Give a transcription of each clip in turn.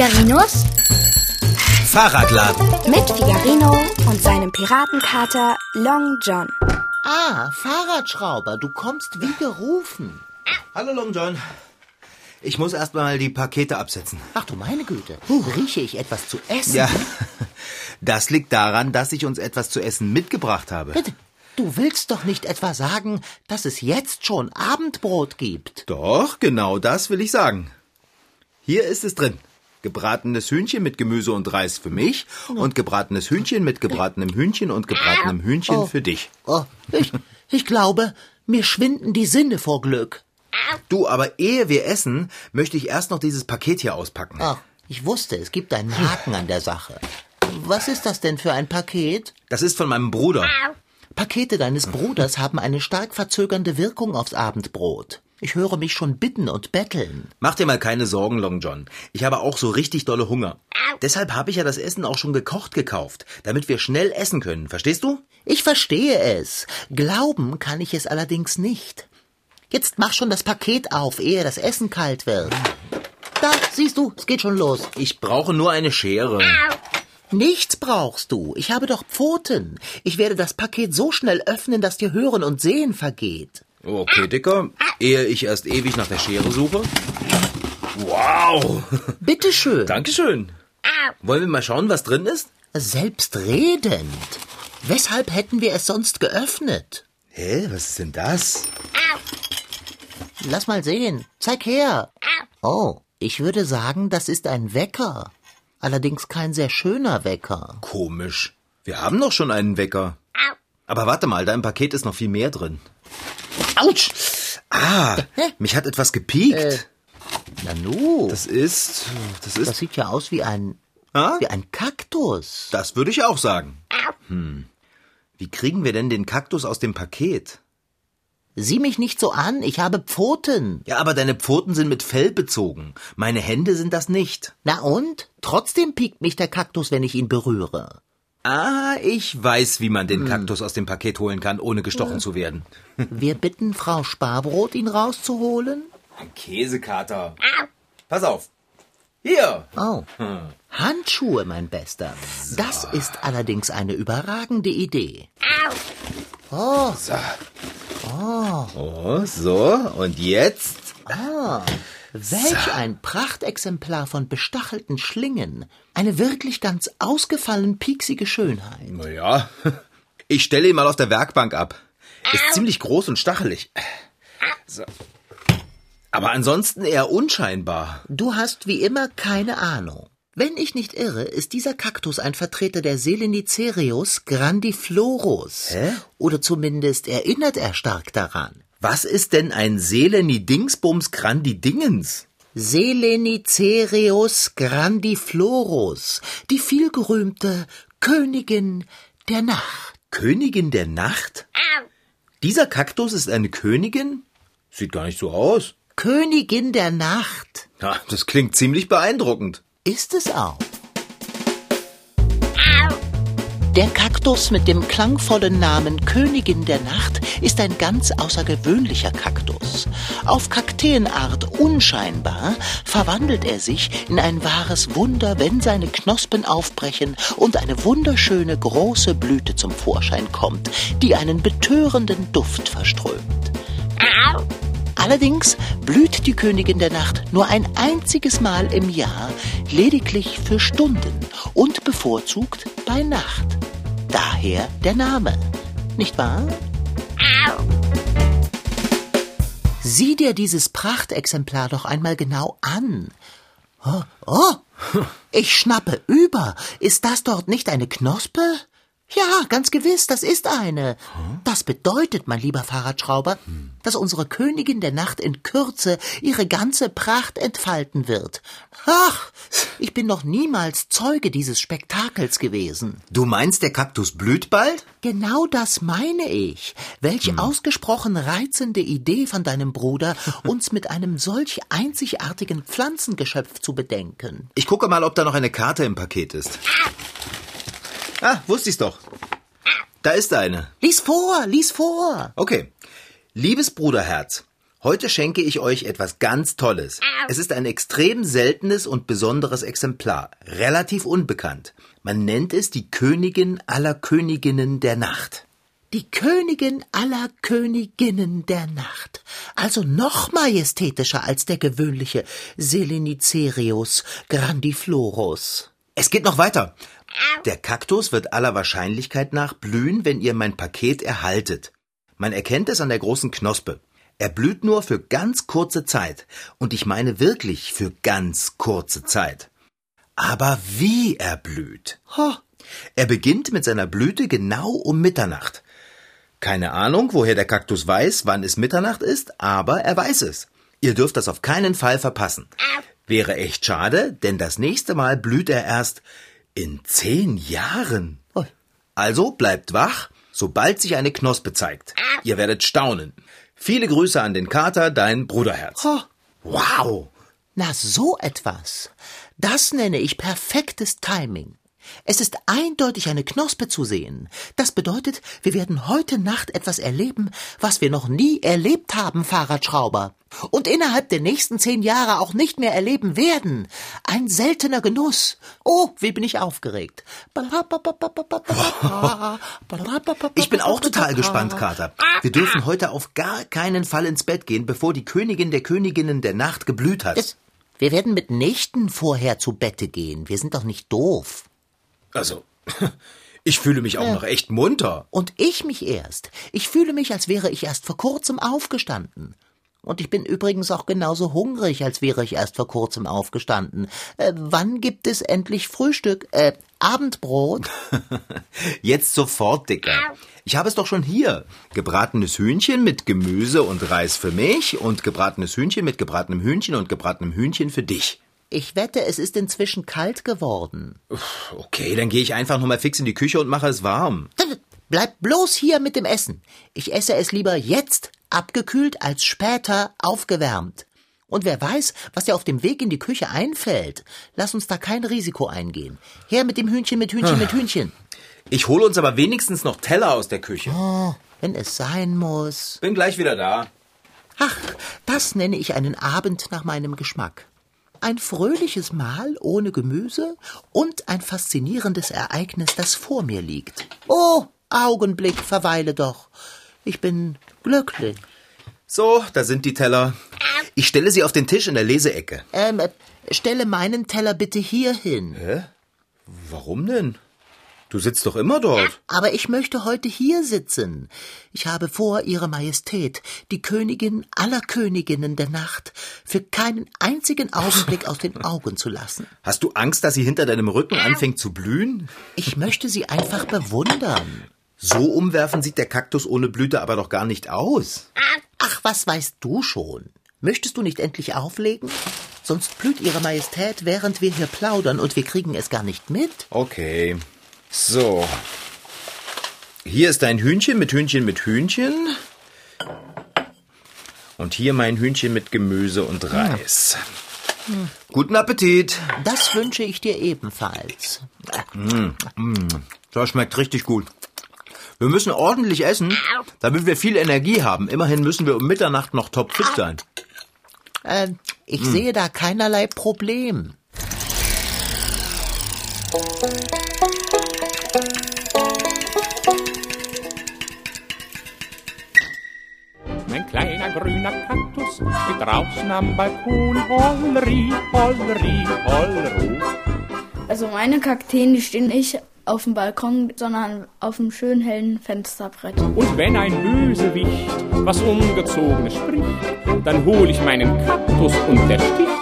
Figarinos Fahrradladen. mit Figarino und seinem Piratenkater Long John. Ah, Fahrradschrauber, du kommst wie gerufen. Hallo Long John. Ich muss erst mal die Pakete absetzen. Ach du meine Güte, rieche ich etwas zu essen? Ja, das liegt daran, dass ich uns etwas zu essen mitgebracht habe. Bitte, du willst doch nicht etwa sagen, dass es jetzt schon Abendbrot gibt. Doch, genau das will ich sagen. Hier ist es drin. Gebratenes Hühnchen mit Gemüse und Reis für mich und gebratenes Hühnchen mit gebratenem Hühnchen und gebratenem Hühnchen für dich. Oh, ich, ich glaube, mir schwinden die Sinne vor Glück. Du, aber ehe wir essen, möchte ich erst noch dieses Paket hier auspacken. Ach, ich wusste, es gibt einen Haken an der Sache. Was ist das denn für ein Paket? Das ist von meinem Bruder. Pakete deines Bruders haben eine stark verzögernde Wirkung aufs Abendbrot. Ich höre mich schon bitten und betteln. Mach dir mal keine Sorgen, Long John. Ich habe auch so richtig dolle Hunger. Deshalb habe ich ja das Essen auch schon gekocht gekauft, damit wir schnell essen können. Verstehst du? Ich verstehe es. Glauben kann ich es allerdings nicht. Jetzt mach schon das Paket auf, ehe das Essen kalt wird. Da, siehst du, es geht schon los. Ich brauche nur eine Schere. Nichts brauchst du. Ich habe doch Pfoten. Ich werde das Paket so schnell öffnen, dass dir Hören und Sehen vergeht. Okay, Dicker. Ehe ich erst ewig nach der Schere suche. Wow. Bitteschön. Dankeschön. Wollen wir mal schauen, was drin ist? Selbstredend. Weshalb hätten wir es sonst geöffnet? Hä, was ist denn das? Lass mal sehen. Zeig her. Oh, ich würde sagen, das ist ein Wecker. Allerdings kein sehr schöner Wecker. Komisch. Wir haben doch schon einen Wecker. Aber warte mal, da im Paket ist noch viel mehr drin. Autsch! Ah, mich hat etwas gepiekt. Äh, Nanu, das, Das ist, das ist, sieht ja aus wie ein, ah, wie ein Kaktus. das würde ich auch sagen. Hm. Wie kriegen wir denn den Kaktus aus dem Paket? Sieh mich nicht so an, ich habe Pfoten. Ja, aber deine Pfoten sind mit Fell bezogen. Meine Hände sind das nicht. Na und? Trotzdem piekt mich der Kaktus, wenn ich ihn berühre. Ah, ich weiß, wie man den Kaktus aus dem Paket holen kann, ohne gestochen zu werden. Wir bitten Frau Sparbrot, ihn rauszuholen. Ein Käsekater. Pass auf. Hier. Oh. Handschuhe, mein Bester. Das ist allerdings eine überragende Idee. Oh, So. Oh, so. Und jetzt? welch ein Prachtexemplar von bestachelten Schlingen. Eine wirklich ganz ausgefallen pieksige Schönheit. Naja. Ich stelle ihn mal auf der Werkbank ab. Ist ziemlich groß und stachelig. So. Aber ansonsten eher unscheinbar. Du hast wie immer keine Ahnung. Wenn ich nicht irre, ist dieser Kaktus ein Vertreter der Selenicerius grandiflorus. Hä? Oder zumindest erinnert er stark daran. Was ist denn ein Seleni-Dingsbums Grandi-Dingens? Selenicerius grandiflorus, die vielgerühmte Königin der Nacht. Königin der Nacht? Dieser Kaktus ist eine Königin? Sieht gar nicht so aus. Königin der Nacht. Ja, das klingt ziemlich beeindruckend. Ist es auch. Der Kaktus mit dem klangvollen Namen Königin der Nacht ist ein ganz außergewöhnlicher Kaktus. Auf Kakteenart unscheinbar verwandelt er sich in ein wahres Wunder, wenn seine Knospen aufbrechen und eine wunderschöne große Blüte zum Vorschein kommt, die einen betörenden Duft verströmt. Allerdings blüht die Königin der Nacht nur ein einziges Mal im Jahr, lediglich für Stunden und bevorzugt bei Nacht. Daher der Name, nicht wahr? Sieh dir dieses Prachtexemplar doch einmal genau an. Oh, oh, ich schnappe über. Ist das dort nicht eine Knospe? Ja, ganz gewiss, das ist eine. Das bedeutet, mein lieber Fahrradschrauber, dass unsere Königin der Nacht in Kürze ihre ganze Pracht entfalten wird. Ach, ich bin noch niemals Zeuge dieses Spektakels gewesen. Du meinst, der Kaktus blüht bald? Genau das meine ich. Welche ausgesprochen reizende Idee von deinem Bruder, uns mit einem solch einzigartigen Pflanzengeschöpf zu bedenken. Ich gucke mal, ob da noch eine Karte im Paket ist. Ah, wusste ich's doch. Da ist eine. Lies vor, lies vor. Okay. Liebes Bruderherz, Heute schenke ich euch etwas ganz Tolles. Es ist ein extrem seltenes und besonderes Exemplar, relativ unbekannt. Man nennt es die Königin aller Königinnen der Nacht. Die Königin aller Königinnen der Nacht. Also noch majestätischer als der gewöhnliche Selenicerius grandiflorus. Es geht noch weiter. Der Kaktus wird aller Wahrscheinlichkeit nach blühen, wenn ihr mein Paket erhaltet. Man erkennt es an der großen Knospe. Er blüht nur für ganz kurze Zeit. Und ich meine wirklich für ganz kurze Zeit. Aber wie er blüht. Ho. Er beginnt mit seiner Blüte genau um Mitternacht. Keine Ahnung, woher der Kaktus weiß, wann es Mitternacht ist, aber er weiß es. Ihr dürft das auf keinen Fall verpassen. Wäre echt schade, denn das nächste Mal blüht er erst in zehn Jahren. Also bleibt wach, sobald sich eine Knospe zeigt. Ihr werdet staunen. Viele Grüße an den Kater, dein Bruderherz. Oh. Wow. Na, so etwas. Das nenne ich perfektes Timing. Es ist eindeutig eine Knospe zu sehen. Das bedeutet, wir werden heute Nacht etwas erleben, was wir noch nie erlebt haben, Fahrradschrauber. Und innerhalb der nächsten zehn Jahre auch nicht mehr erleben werden. Ein seltener Genuss. Oh, wie bin ich aufgeregt. Ich bin auch total gespannt, Kater. Wir dürfen heute auf gar keinen Fall ins Bett gehen, bevor die Königin der Königinnen der Nacht geblüht hat. Wir werden mit Nächten vorher zu Bette gehen. Wir sind doch nicht doof. Also, ich fühle mich auch ja. noch echt munter. Und ich mich erst. Ich fühle mich, als wäre ich erst vor kurzem aufgestanden. Und ich bin übrigens auch genauso hungrig, als wäre ich erst vor kurzem aufgestanden. Äh, wann gibt es endlich Frühstück? Äh, Abendbrot? Jetzt sofort, Dicker. Ich habe es doch schon hier. Gebratenes Hühnchen mit Gemüse und Reis für mich und gebratenes Hühnchen mit gebratenem Hühnchen und gebratenem Hühnchen für dich. Ich wette, es ist inzwischen kalt geworden. Okay, dann gehe ich einfach noch mal fix in die Küche und mache es warm. Bleib bloß hier mit dem Essen. Ich esse es lieber jetzt abgekühlt als später aufgewärmt. Und wer weiß, was dir auf dem Weg in die Küche einfällt. Lass uns da kein Risiko eingehen. Her mit dem Hühnchen, mit Hühnchen, mit Hühnchen. Ich hole uns aber wenigstens noch Teller aus der Küche. Oh, wenn es sein muss. Bin gleich wieder da. Ach, das nenne ich einen Abend nach meinem Geschmack. Ein fröhliches Mahl ohne Gemüse und ein faszinierendes Ereignis, das vor mir liegt. Oh, Augenblick, verweile doch. Ich bin glücklich. So, da sind die Teller. Ich stelle sie auf den Tisch in der Leseecke. Ähm, stelle meinen Teller bitte hier hin. Hä? Warum denn? Du sitzt doch immer dort. Aber ich möchte heute hier sitzen. Ich habe vor, Ihre Majestät, die Königin aller Königinnen der Nacht, für keinen einzigen Augenblick aus den Augen zu lassen. Hast du Angst, dass sie hinter deinem Rücken anfängt zu blühen? Ich möchte sie einfach bewundern. So umwerfen sieht der Kaktus ohne Blüte aber doch gar nicht aus. Ach, was weißt du schon? Möchtest du nicht endlich auflegen? Sonst blüht Ihre Majestät, während wir hier plaudern, und wir kriegen es gar nicht mit. Okay. So. Hier ist dein Hühnchen mit Hühnchen mit Hühnchen. Und hier mein Hühnchen mit Gemüse und Reis. Hm. Guten Appetit. Das wünsche ich dir ebenfalls. Mm, mm, das schmeckt richtig gut. Wir müssen ordentlich essen, damit wir viel Energie haben. Immerhin müssen wir um Mitternacht noch topfit sein. Äh, ich hm. sehe da keinerlei Problem. Mein kleiner grüner Kaktus steht draußen am Balkon. Holleri, holleri, holleru. Also meine Kakteen, die stehen nicht auf dem Balkon, sondern auf dem schönen hellen Fensterbrett. Und wenn ein Bösewicht was Ungezogenes spricht, dann hol ich meinen Kaktus und der sticht.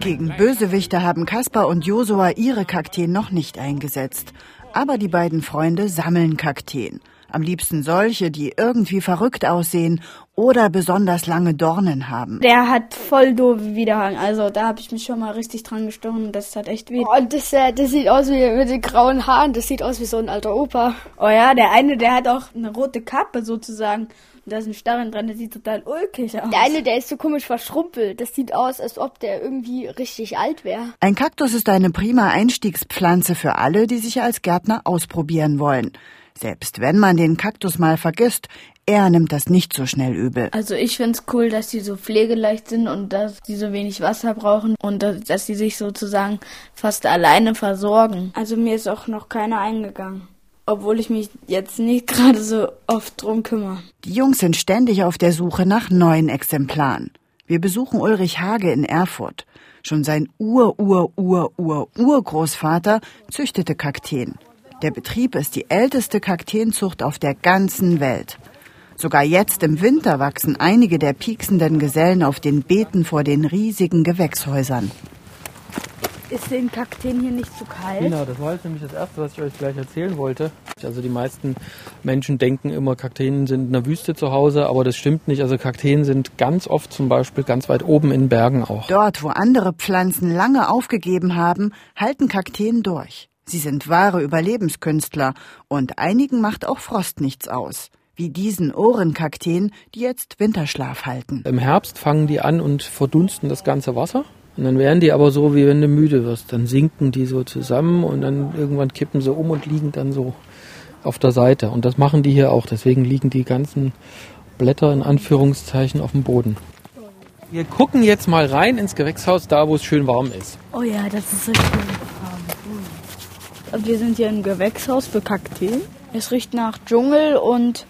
Gegen Bösewichte haben Kaspar und Josua ihre Kakteen noch nicht eingesetzt. Aber die beiden Freunde sammeln Kakteen. Am liebsten solche, die irgendwie verrückt aussehen oder besonders lange Dornen haben. Der hat voll doofe Widerhang. Also da habe ich mich schon mal richtig dran gestochen. Das hat echt weh. Und das, äh, das sieht aus wie mit den grauen Haaren. Das sieht aus wie so ein alter Opa. Oh ja, der eine, der hat auch eine rote Kappe sozusagen. Und da ist ein Starren dran, der sieht total ulkig aus. Der eine, der ist so komisch verschrumpelt. Das sieht aus, als ob der irgendwie richtig alt wäre. Ein Kaktus ist eine prima Einstiegspflanze für alle, die sich als Gärtner ausprobieren wollen. Selbst wenn man den Kaktus mal vergisst, er nimmt das nicht so schnell übel. Also ich find's cool, dass die so pflegeleicht sind und dass die so wenig Wasser brauchen und dass, dass die sich sozusagen fast alleine versorgen. Also mir ist auch noch keiner eingegangen. Obwohl ich mich jetzt nicht gerade so oft drum kümmere. Die Jungs sind ständig auf der Suche nach neuen Exemplaren. Wir besuchen Ulrich Hage in Erfurt. Schon sein Ur-Ur-Ur-Ur-Urgroßvater züchtete Kakteen. Der Betrieb ist die älteste Kakteenzucht auf der ganzen Welt. Sogar jetzt im Winter wachsen einige der pieksenden Gesellen auf den Beeten vor den riesigen Gewächshäusern. Ist den Kakteen hier nicht zu kalt? Genau, das war jetzt nämlich das Erste, was ich euch gleich erzählen wollte. Also die meisten Menschen denken immer, Kakteen sind in der Wüste zu Hause, aber das stimmt nicht. Also Kakteen sind ganz oft zum Beispiel ganz weit oben in Bergen auch. Dort, wo andere Pflanzen lange aufgegeben haben, halten Kakteen durch. Sie sind wahre Überlebenskünstler und einigen macht auch Frost nichts aus. Wie diesen Ohrenkakteen, die jetzt Winterschlaf halten. Im Herbst fangen die an und verdunsten das ganze Wasser. Und dann werden die aber so, wie wenn du müde wirst. Dann sinken die so zusammen und dann irgendwann kippen sie um und liegen dann so auf der Seite. Und das machen die hier auch. Deswegen liegen die ganzen Blätter in Anführungszeichen auf dem Boden. Wir gucken jetzt mal rein ins Gewächshaus, da wo es schön warm ist. Oh ja, das ist richtig warm. Und wir sind hier im Gewächshaus für Kakteen. Es riecht nach Dschungel und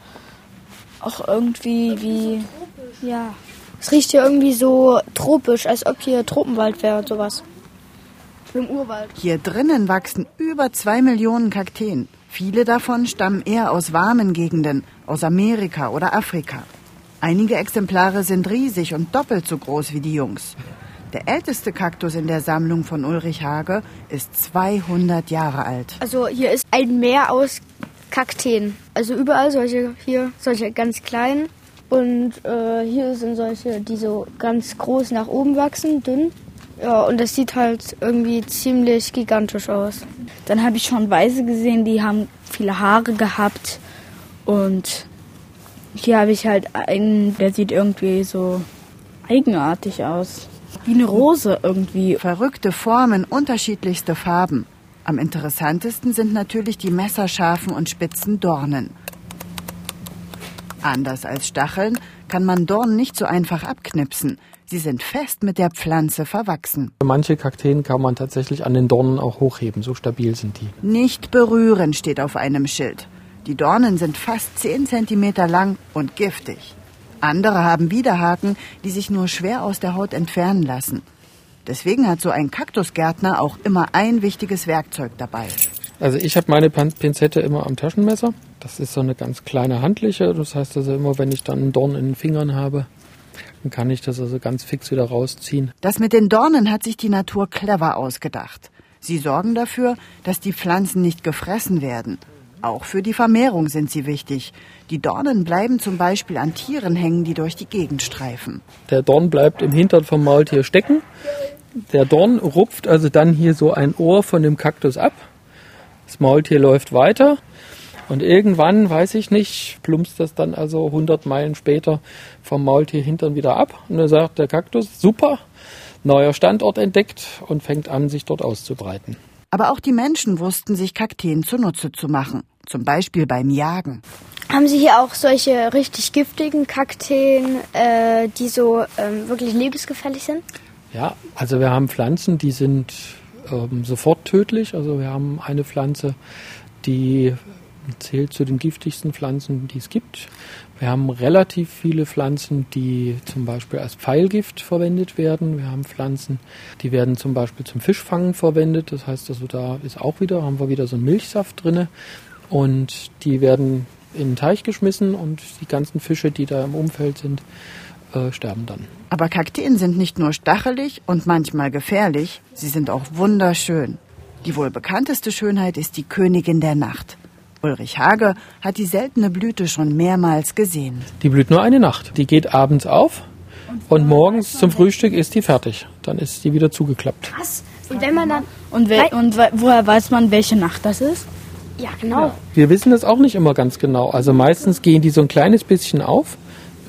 auch irgendwie wie, ja, Es riecht hier irgendwie so tropisch, als ob hier Tropenwald wäre und sowas. Im Urwald. Hier drinnen wachsen über zwei Millionen Kakteen. Viele davon stammen eher aus warmen Gegenden, aus Amerika oder Afrika. Einige Exemplare sind riesig und doppelt so groß wie die Jungs. Der älteste Kaktus in der Sammlung von Ulrich Hage ist 200 Jahre alt. Also hier ist ein Meer aus Kakteen. Also überall solche hier, solche ganz kleinen. Und äh, hier sind solche, die so ganz groß nach oben wachsen, dünn. Ja, und das sieht halt irgendwie ziemlich gigantisch aus. Dann habe ich schon Weiße gesehen, die haben viele Haare gehabt. Und hier habe ich halt einen, der sieht irgendwie so eigenartig aus. Wie eine Rose irgendwie. Verrückte Formen, unterschiedlichste Farben. Am interessantesten sind natürlich die messerscharfen und spitzen Dornen. Anders als Stacheln kann man Dornen nicht so einfach abknipsen. Sie sind fest mit der Pflanze verwachsen. Manche Kakteen kann man tatsächlich an den Dornen auch hochheben, so stabil sind die. Nicht berühren steht auf einem Schild. Die Dornen sind fast 10 cm lang und giftig. Andere haben Widerhaken, die sich nur schwer aus der Haut entfernen lassen. Deswegen hat so ein Kaktusgärtner auch immer ein wichtiges Werkzeug dabei. Also ich habe meine Pinzette immer am Taschenmesser. Das ist so eine ganz kleine handliche. Das heißt also immer, wenn ich dann einen Dorn in den Fingern habe, dann kann ich das also ganz fix wieder rausziehen. Das mit den Dornen hat sich die Natur clever ausgedacht. Sie sorgen dafür, dass die Pflanzen nicht gefressen werden. Auch für die Vermehrung sind sie wichtig. Die Dornen bleiben zum Beispiel an Tieren hängen, die durch die Gegend streifen. Der Dorn bleibt im Hintern vom Maultier stecken. Der Dorn rupft also dann hier so ein Ohr von dem Kaktus ab. Das Maultier läuft weiter. Und irgendwann, weiß ich nicht, plumpst das dann also 100 Meilen später vom Maultier hintern wieder ab. Und dann sagt der Kaktus, super, neuer Standort entdeckt und fängt an, sich dort auszubreiten. Aber auch die Menschen wussten sich Kakteen zunutze zu machen. Zum Beispiel beim Jagen. Haben Sie hier auch solche richtig giftigen Kakteen, äh, die so ähm, wirklich lebensgefährlich sind? Ja, also wir haben Pflanzen, die sind ähm, sofort tödlich. Also wir haben eine Pflanze, die zählt zu den giftigsten Pflanzen, die es gibt. Wir haben relativ viele Pflanzen, die zum Beispiel als Pfeilgift verwendet werden. Wir haben Pflanzen, die werden zum Beispiel zum Fischfangen verwendet. Das heißt also, da ist auch wieder, haben wir wieder so einen Milchsaft drinne und die werden in den Teich geschmissen und die ganzen Fische, die da im Umfeld sind, äh, sterben dann. Aber Kakteen sind nicht nur stachelig und manchmal gefährlich, sie sind auch wunderschön. Die wohl bekannteste Schönheit ist die Königin der Nacht. Ulrich Hage hat die seltene Blüte schon mehrmals gesehen. Die blüht nur eine Nacht. Die geht abends auf und morgens zum Frühstück ist die fertig. Dann ist die wieder zugeklappt. Was? Und wenn man dann. Und, we und woher weiß man, welche Nacht das ist? Ja, genau. Wir wissen das auch nicht immer ganz genau. Also meistens gehen die so ein kleines bisschen auf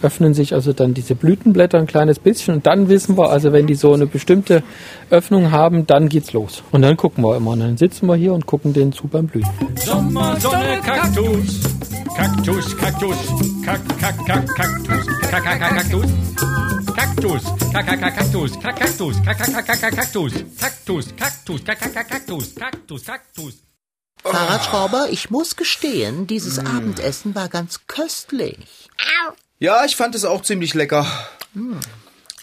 öffnen sich also dann diese Blütenblätter ein kleines bisschen und dann wissen wir, also wenn die so eine bestimmte Öffnung haben, dann geht's los. Und dann gucken wir immer. Und dann sitzen wir hier und gucken denen zu beim Blühen. Sommer, Sonne, Kaktus. Kaktus, Kaktus. Kak, kak, kak, Kaktus. Kak, kak, kak, Kaktus. Kaktus. Kak, kak, kak, Kaktus. Kak, Kaktus. Kak, kak, kak, kak, Kaktus. Kaktus, Kaktus. Kak, kak, kak, Kaktus. Kaktus, Kaktus. Fahrradschrauber, ich muss gestehen, dieses Abendessen war ganz köstlich. Ja, ich fand es auch ziemlich lecker.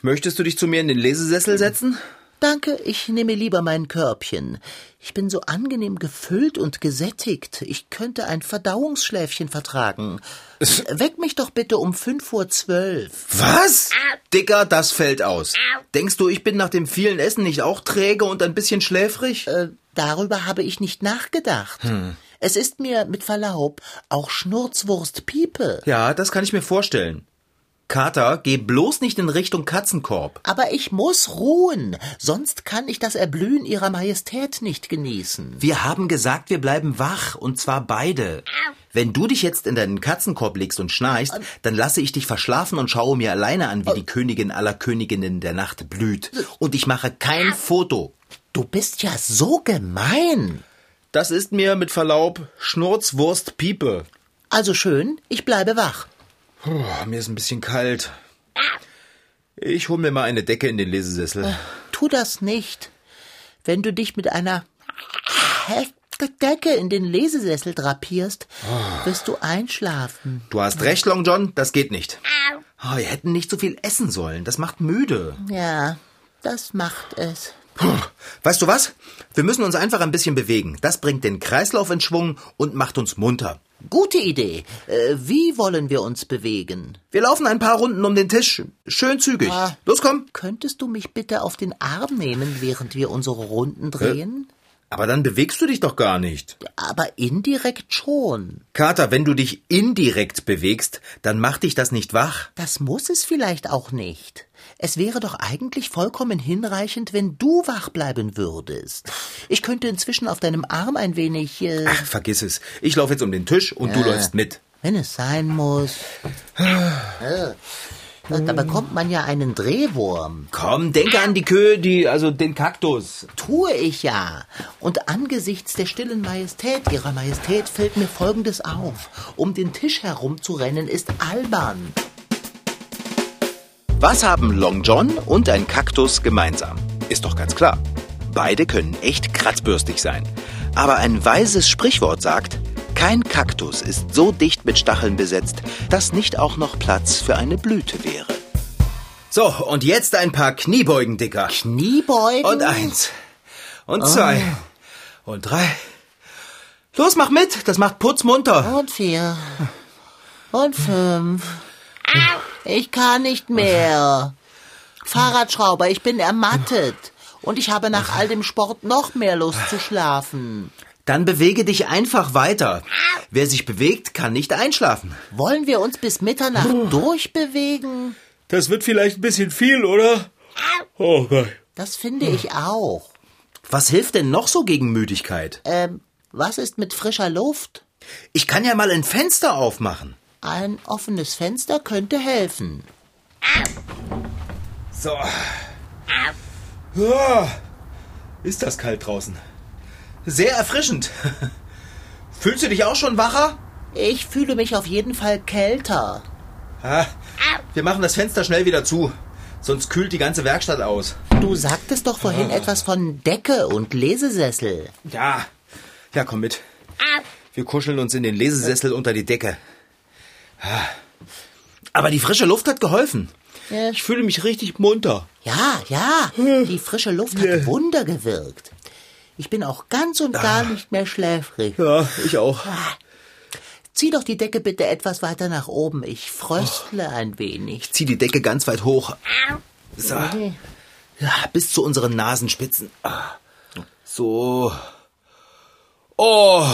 Möchtest du dich zu mir in den Lesesessel setzen? Danke, ich nehme lieber mein Körbchen. Ich bin so angenehm gefüllt und gesättigt. Ich könnte ein Verdauungsschläfchen vertragen. Weck mich doch bitte um fünf Uhr zwölf. Was? Dicker, das fällt aus. Denkst du, ich bin nach dem vielen Essen nicht auch träge und ein bisschen schläfrig? Äh, darüber habe ich nicht nachgedacht. Es ist mir, mit Verlaub, auch Schnurzwurst Piepe. Ja, das kann ich mir vorstellen. Kater, geh bloß nicht in Richtung Katzenkorb. Aber ich muss ruhen, sonst kann ich das Erblühen ihrer Majestät nicht genießen. Wir haben gesagt, wir bleiben wach, und zwar beide. Wenn du dich jetzt in deinen Katzenkorb legst und schnarchst, dann lasse ich dich verschlafen und schaue mir alleine an, wie die Königin aller Königinnen der Nacht blüht. Und ich mache kein Foto. Du bist ja so gemein. Das ist mir mit Verlaub Schnurzwurst Piepe. Also schön, ich bleibe wach. Puh, mir ist ein bisschen kalt. Ich hol mir mal eine Decke in den Lesesessel. Tu das nicht. Wenn du dich mit einer Decke in den Lesesessel drapierst, wirst du einschlafen. Du hast recht, Long John, das geht nicht. Oh, wir hätten nicht so viel essen sollen. Das macht müde. Ja, das macht es. Weißt du was? Wir müssen uns einfach ein bisschen bewegen. Das bringt den Kreislauf in Schwung und macht uns munter. Gute Idee. Äh, wie wollen wir uns bewegen? Wir laufen ein paar Runden um den Tisch. Schön zügig. Ah. Los, komm. Könntest du mich bitte auf den Arm nehmen, während wir unsere Runden drehen? Aber dann bewegst du dich doch gar nicht. Aber indirekt schon. Kater, wenn du dich indirekt bewegst, dann macht dich das nicht wach. Das muss es vielleicht auch nicht. Es wäre doch eigentlich vollkommen hinreichend, wenn du wach bleiben würdest. Ich könnte inzwischen auf deinem Arm ein wenig. Äh, Ach, vergiss es. Ich laufe jetzt um den Tisch und du läufst mit. wenn es sein muss. Da bekommt man ja einen Drehwurm. Komm, denke an die Kühe, die, also den Kaktus. Tue ich ja. Und angesichts der stillen Majestät ihrer Majestät fällt mir Folgendes auf. Um den Tisch herumzurennen ist albern. Was haben Long John und ein Kaktus gemeinsam? Ist doch ganz klar. Beide können echt kratzbürstig sein. Aber ein weises Sprichwort sagt, kein Kaktus ist so dicht mit Stacheln besetzt, dass nicht auch noch Platz für eine Blüte wäre. So, und jetzt ein paar Kniebeugen, Dicker. Kniebeugen? Und eins. Und zwei. Und drei. Los, mach mit. Das macht Putz munter. Und vier. Und fünf. Ich kann nicht mehr. Fahrradschrauber, ich bin ermattet. Und ich habe nach all dem Sport noch mehr Lust zu schlafen. Dann bewege dich einfach weiter. Wer sich bewegt, kann nicht einschlafen. Wollen wir uns bis Mitternacht durchbewegen? Das wird vielleicht ein bisschen viel, oder? Oh Gott. Das finde ich auch. Was hilft denn noch so gegen Müdigkeit? Ähm, was ist mit frischer Luft? Ich kann ja mal ein Fenster aufmachen. Ein offenes Fenster könnte helfen. So. Ja, ist das kalt draußen. Sehr erfrischend. Fühlst du dich auch schon wacher? Ich fühle mich auf jeden Fall kälter. Ah, wir machen das Fenster schnell wieder zu. Sonst kühlt die ganze Werkstatt aus. Du sagtest doch vorhin etwas von Decke und Lesesessel. Ja. Ja, komm mit. Wir kuscheln uns in den Lesesessel unter die Decke. Ah. Aber die frische Luft hat geholfen. Ja. Ich fühle mich richtig munter. Ja, ja, die frische Luft hat Wunder gewirkt. Ich bin auch ganz und gar nicht mehr schläfrig. Ja, ich auch. Zieh doch die Decke bitte etwas weiter nach oben. Ich fröstle ein wenig. Zieh die Decke ganz weit hoch. So. Ja, bis zu unseren Nasenspitzen. Ah. So. Oh,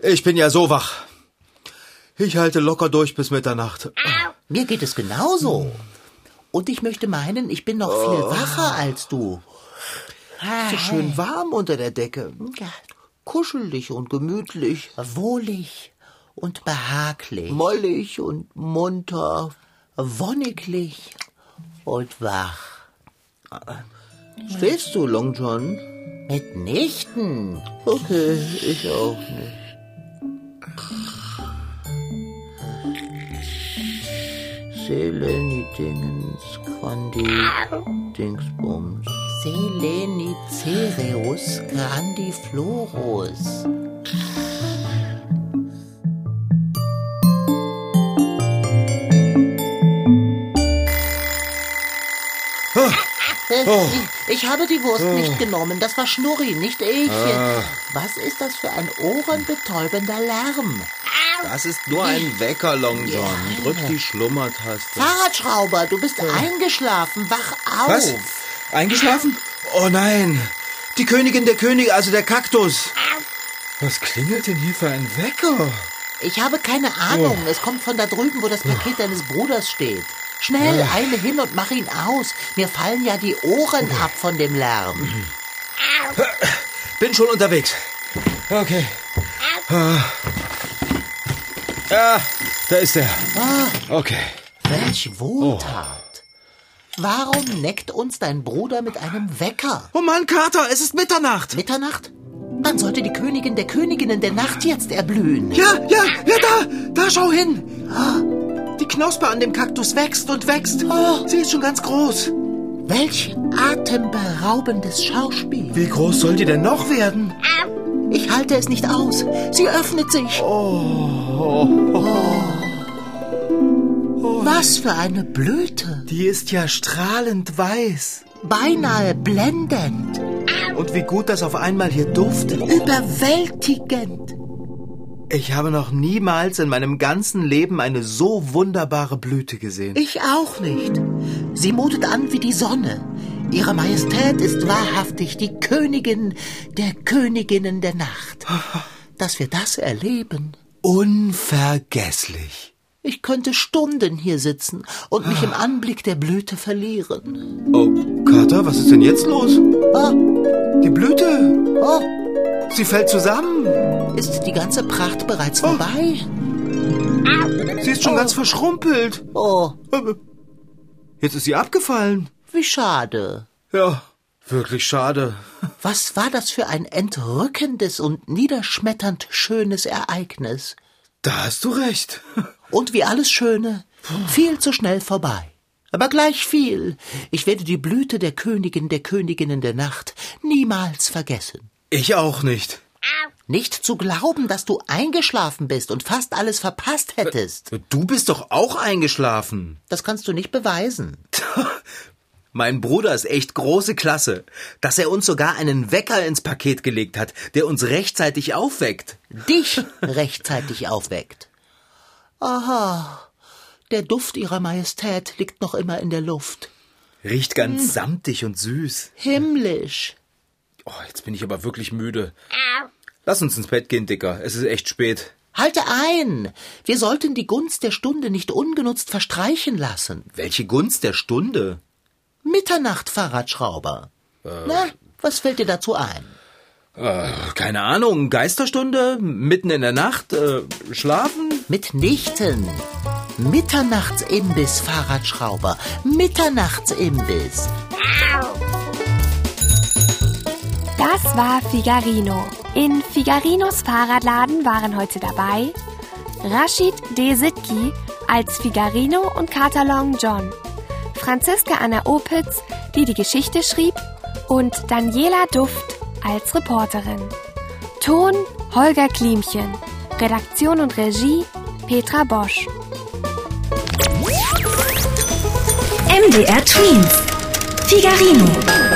ich bin ja so wach. Ich halte locker durch bis Mitternacht. Mir geht es genauso. Und ich möchte meinen, ich bin noch viel wacher als du. So schön warm unter der Decke. Kuschelig und gemütlich. wohlig und behaglich. Mollig und munter. wonniglich und wach. Schläfst du, Long John? Mitnichten. Okay, ich auch nicht. Selenidingens Quandi Dingsbums. Selenicereus grandiflorus. Ich, ich habe die Wurst nicht genommen. Das war Schnurri, nicht ich. Was ist das für ein ohrenbetäubender Lärm? Das ist nur ein Wecker, Long John. Drück die Schlummertaste. Fahrradschrauber, du bist eingeschlafen. Wach auf. Was? Eingeschlafen? Oh nein. Die Königin der Könige, also der Kaktus. Was klingelt denn hier für ein Wecker? Ich habe keine Ahnung. Es kommt von da drüben, wo das Paket deines Bruders steht. Schnell, eile hin und mach ihn aus. Mir fallen ja die Ohren ab von dem Lärm. Bin schon unterwegs. Okay. Ah. Ja, da ist er. Okay. Welch Wohltat. Warum neckt uns dein Bruder mit einem Wecker? Oh Mann, Kater, es ist Mitternacht. Mitternacht? Dann sollte die Königin der Königinnen der Nacht jetzt erblühen. Ja, ja, ja, da, da, schau hin. Die Knospe an dem Kaktus wächst und wächst. Sie ist schon ganz groß. Welch atemberaubendes Schauspiel. Wie groß soll die denn noch werden? Ich halte es nicht aus. Sie öffnet sich. Oh. Was für eine Blüte. Die ist ja strahlend weiß. Beinahe blendend. Und wie gut das auf einmal hier duftet. Überwältigend. Ich habe noch niemals in meinem ganzen Leben eine so wunderbare Blüte gesehen. Ich auch nicht. Sie mutet an wie die Sonne. Ihre Majestät ist wahrhaftig die Königin der Königinnen der Nacht. Dass wir das erleben. Unvergesslich. Ich könnte Stunden hier sitzen und mich im Anblick der Blüte verlieren. Oh, Kater, was ist denn jetzt los? Ah, Die Blüte. oh, Sie fällt zusammen. ist die ganze Pracht bereits vorbei? Sie ist schon ganz verschrumpelt. Oh, Jetzt ist sie abgefallen. wie schade. Ja, wirklich schade. Was war das für ein entrückendes und niederschmetternd schönes Ereignis? Da hast du recht. Und wie alles Schöne, viel zu schnell vorbei. Aber gleich viel. Ich werde die Blüte der Königin der Königinnen der Nacht niemals vergessen. Ich auch nicht. Nicht zu glauben, dass du eingeschlafen bist und fast alles verpasst hättest. Du bist doch auch eingeschlafen. Das kannst du nicht beweisen. Mein Bruder ist echt große Klasse, dass er uns sogar einen Wecker ins Paket gelegt hat, der uns rechtzeitig aufweckt. Dich rechtzeitig aufweckt. Aha. Der Duft ihrer Majestät liegt noch immer in der Luft. Riecht ganz samtig und süß. Himmlisch. Oh, jetzt bin ich aber wirklich müde. Lass uns ins Bett gehen, Dicker. Es ist echt spät. Halte ein! Wir sollten die Gunst der Stunde nicht ungenutzt verstreichen lassen. Welche Gunst der Stunde. Mitternacht, Fahrradschrauber. Na, was fällt dir dazu ein? Äh, keine Ahnung. Geisterstunde? Mitten in der Nacht? Äh, schlafen? Mitnichten. Mitternachtsimbiss, Fahrradschrauber. Mitternachtsimbiss. Das war Figarino. In Figarinos Fahrradladen waren heute dabei Rashid D. Sitki als Figarino und Katalon John, Franziska Anna Opitz, die die Geschichte schrieb, und Daniela Duft als Reporterin. Ton Holger Klimchen. Redaktion und Regie Petra Bosch. MDR Twins. Figarino.